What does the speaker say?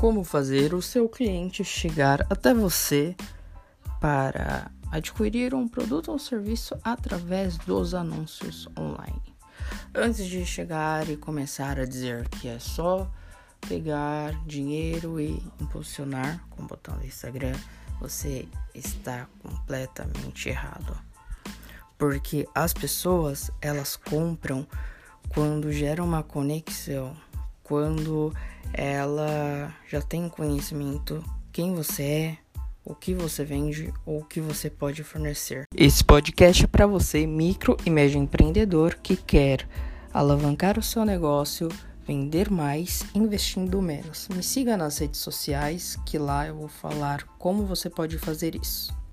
como fazer o seu cliente chegar até você para adquirir um produto ou serviço através dos anúncios online. Antes de chegar e começar a dizer que é só pegar dinheiro e impulsionar com o botão do Instagram, você está completamente errado. Porque as pessoas, elas compram quando gera uma conexão, quando ela já tem conhecimento quem você é, o que você vende ou o que você pode fornecer. Esse podcast é para você, micro e médio empreendedor que quer alavancar o seu negócio, vender mais investindo menos. Me siga nas redes sociais que lá eu vou falar como você pode fazer isso.